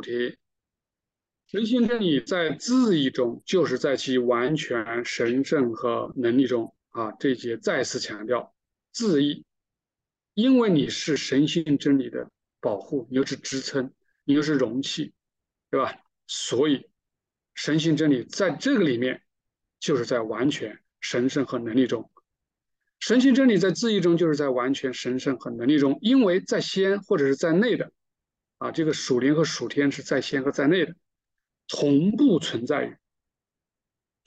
题。神性真理在自义中，就是在其完全神圣和能力中啊。这一节再次强调自义，因为你是神性真理的保护，你又是支撑，你又是容器，对吧？所以神性真理在这个里面，就是在完全神圣和能力中。神性真理在自义中，就是在完全神圣和能力中，因为在先或者是在内的啊。这个属灵和属天是在先和在内的。同步存在于，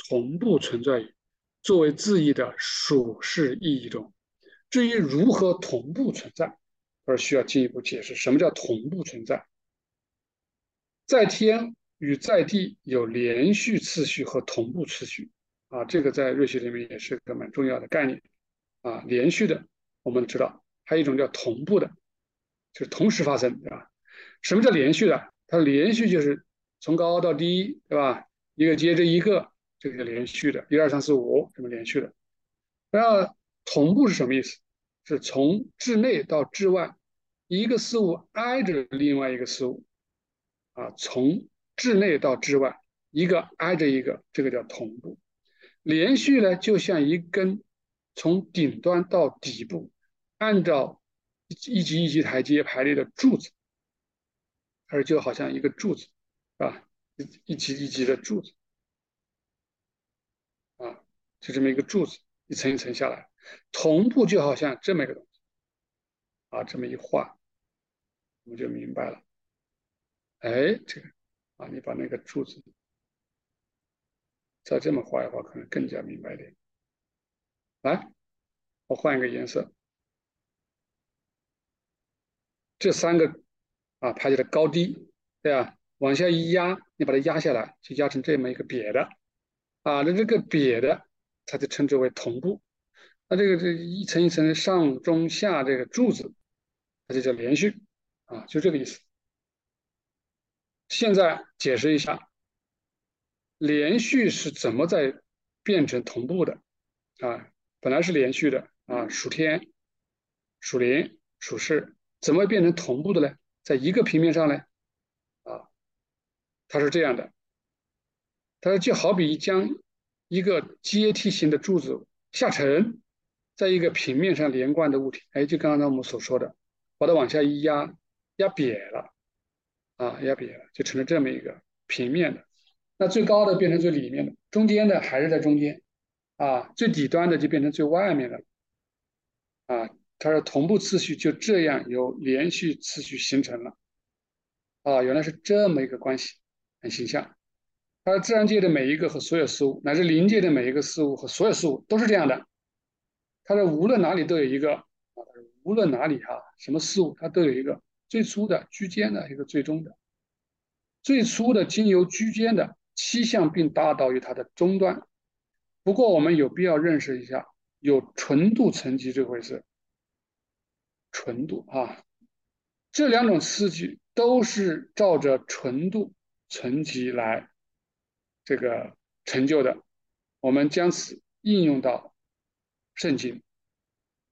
同步存在于作为字义的属世意义中。至于如何同步存在，而需要进一步解释。什么叫同步存在？在天与在地有连续次序和同步次序啊，这个在瑞学里面也是个蛮重要的概念啊。连续的我们知道，还有一种叫同步的，就是同时发生，对吧？什么叫连续的？它连续就是。从高到低，对吧？一个接着一个，这个叫连续的，一二三四五这么连续的。那同步是什么意思？是从至内到至外，一个事物挨着另外一个事物，啊，从至内到至外，一个挨着一个，这个叫同步。连续呢，就像一根从顶端到底部，按照一级一级台阶排列的柱子，而就好像一个柱子。啊，一一级一级的柱子，啊，就这么一个柱子，一层一层下来，同步就好像这么一个东西，啊，这么一画，我们就明白了。哎，这个，啊，你把那个柱子再这么画一画，可能更加明白点。来，我换一个颜色，这三个啊，排起的高低，对吧？往下一压，你把它压下来，就压成这么一个瘪的，啊，那这个瘪的，它就称之为同步。那这个这一层一层的上中下这个柱子，它就叫连续，啊，就这个意思。现在解释一下，连续是怎么在变成同步的？啊，本来是连续的，啊，数天、属灵、属世，怎么变成同步的呢？在一个平面上呢？啊它是这样的，它说就好比将一个阶梯型的柱子下沉，在一个平面上连贯的物体，哎，就刚刚我们所说的，把它往下一压，压瘪了，啊，压瘪了，就成了这么一个平面的。那最高的变成最里面的，中间的还是在中间，啊，最底端的就变成最外面的，啊，它的同步次序就这样由连续次序形成了，啊，原来是这么一个关系。很形象，它自然界的每一个和所有事物，乃至临界的每一个事物和所有事物都是这样的。它的无论哪里都有一个啊，无论哪里哈，什么事物它都有一个最初的居间的一个最终的，最初的经由居间的七项并达到于它的终端。不过我们有必要认识一下，有纯度层级这回事。纯度啊，这两种次序都是照着纯度。层级来这个成就的，我们将此应用到圣经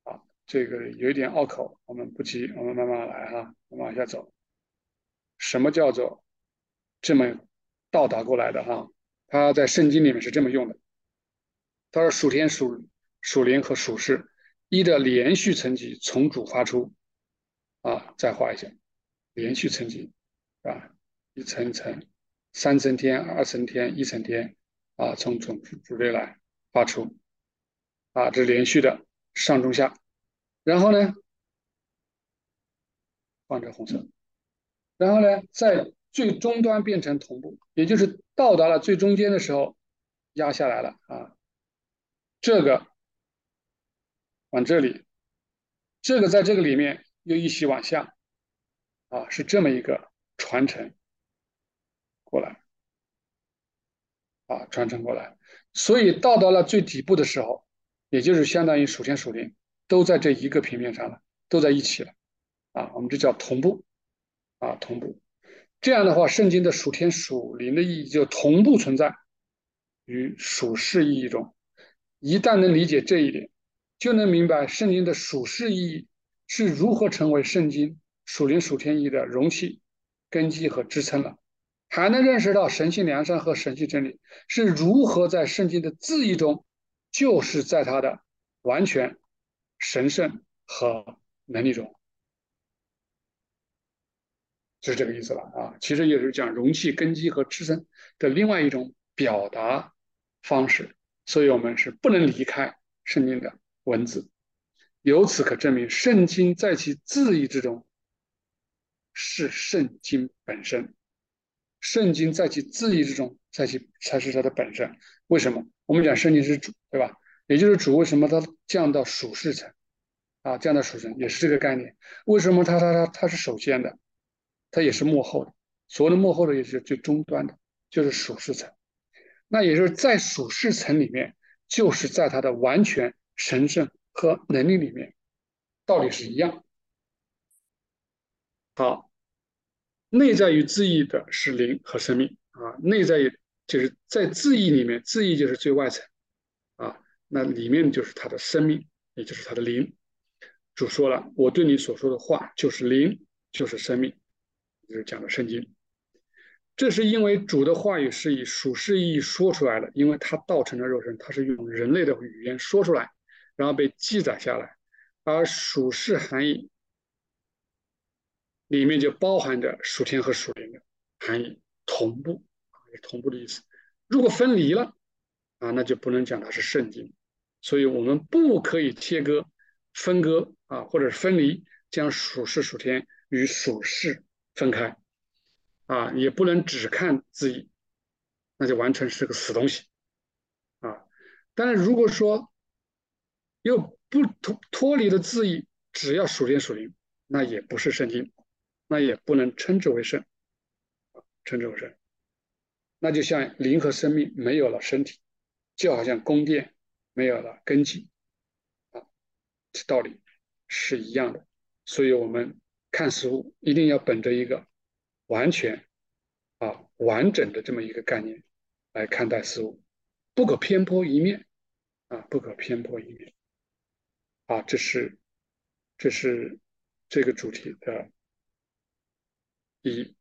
啊，这个有一点拗口，我们不急，我们慢慢来哈，我们往下走。什么叫做这么到达过来的哈？他在圣经里面是这么用的，他说属天、属属灵和属世一的连续层级从主发出啊，再画一下连续层级啊，一层一层。三层天、二层天、一层天，啊，从从主内来发出，啊，这是连续的上中下，然后呢，放着红色，然后呢，在最终端变成同步，也就是到达了最中间的时候压下来了啊，这个往这里，这个在这个里面又一起往下，啊，是这么一个传承。过来，啊，传承过来，所以到达了最底部的时候，也就是相当于属天属灵都在这一个平面上了，都在一起了，啊，我们这叫同步，啊，同步。这样的话，圣经的属天属灵的意义就同步存在于属世意义中。一旦能理解这一点，就能明白圣经的属世意义是如何成为圣经属灵属天意的容器。根基和支撑了，还能认识到神性良善和神性真理是如何在圣经的字义中，就是在它的完全、神圣和能力中，就是这个意思了啊。其实也是讲容器、根基和支撑的另外一种表达方式，所以我们是不能离开圣经的文字。由此可证明，圣经在其字义之中是圣经本身。圣经在其字义之中，在其才是它的本身。为什么？我们讲圣经是主，对吧？也就是主为什么它降到属世层啊？降到属层也是这个概念。为什么它它它它是首先的？它也是幕后的。所谓的幕后的，也是最终端的，就是属世层。那也就是在属世层里面，就是在它的完全神圣。和能力里面道理是一样。好，内在于自意的是灵和生命啊，内在于就是在自意里面，自意就是最外层啊，那里面就是他的生命，也就是他的灵。主说了，我对你所说的话就是灵，就是生命，就是讲的圣经。这是因为主的话语是以属世意义说出来的，因为他道成了肉身，他是用人类的语言说出来。然后被记载下来，而属世含义里面就包含着属天和属灵的含义同步啊，同步的意思。如果分离了啊，那就不能讲它是圣经。所以我们不可以切割、分割啊，或者是分离，将属世、属天与属世分开啊，也不能只看字义，那就完全是个死东西啊。但是如果说，又不脱脱离了字义，只要属天属灵，那也不是圣经，那也不能称之为圣，称之为圣。那就像灵和生命没有了身体，就好像宫殿没有了根基，啊，这道理是一样的。所以，我们看事物一定要本着一个完全啊完整的这么一个概念来看待事物，不可偏颇一面，啊，不可偏颇一面。啊，这是，这是这个主题的意义。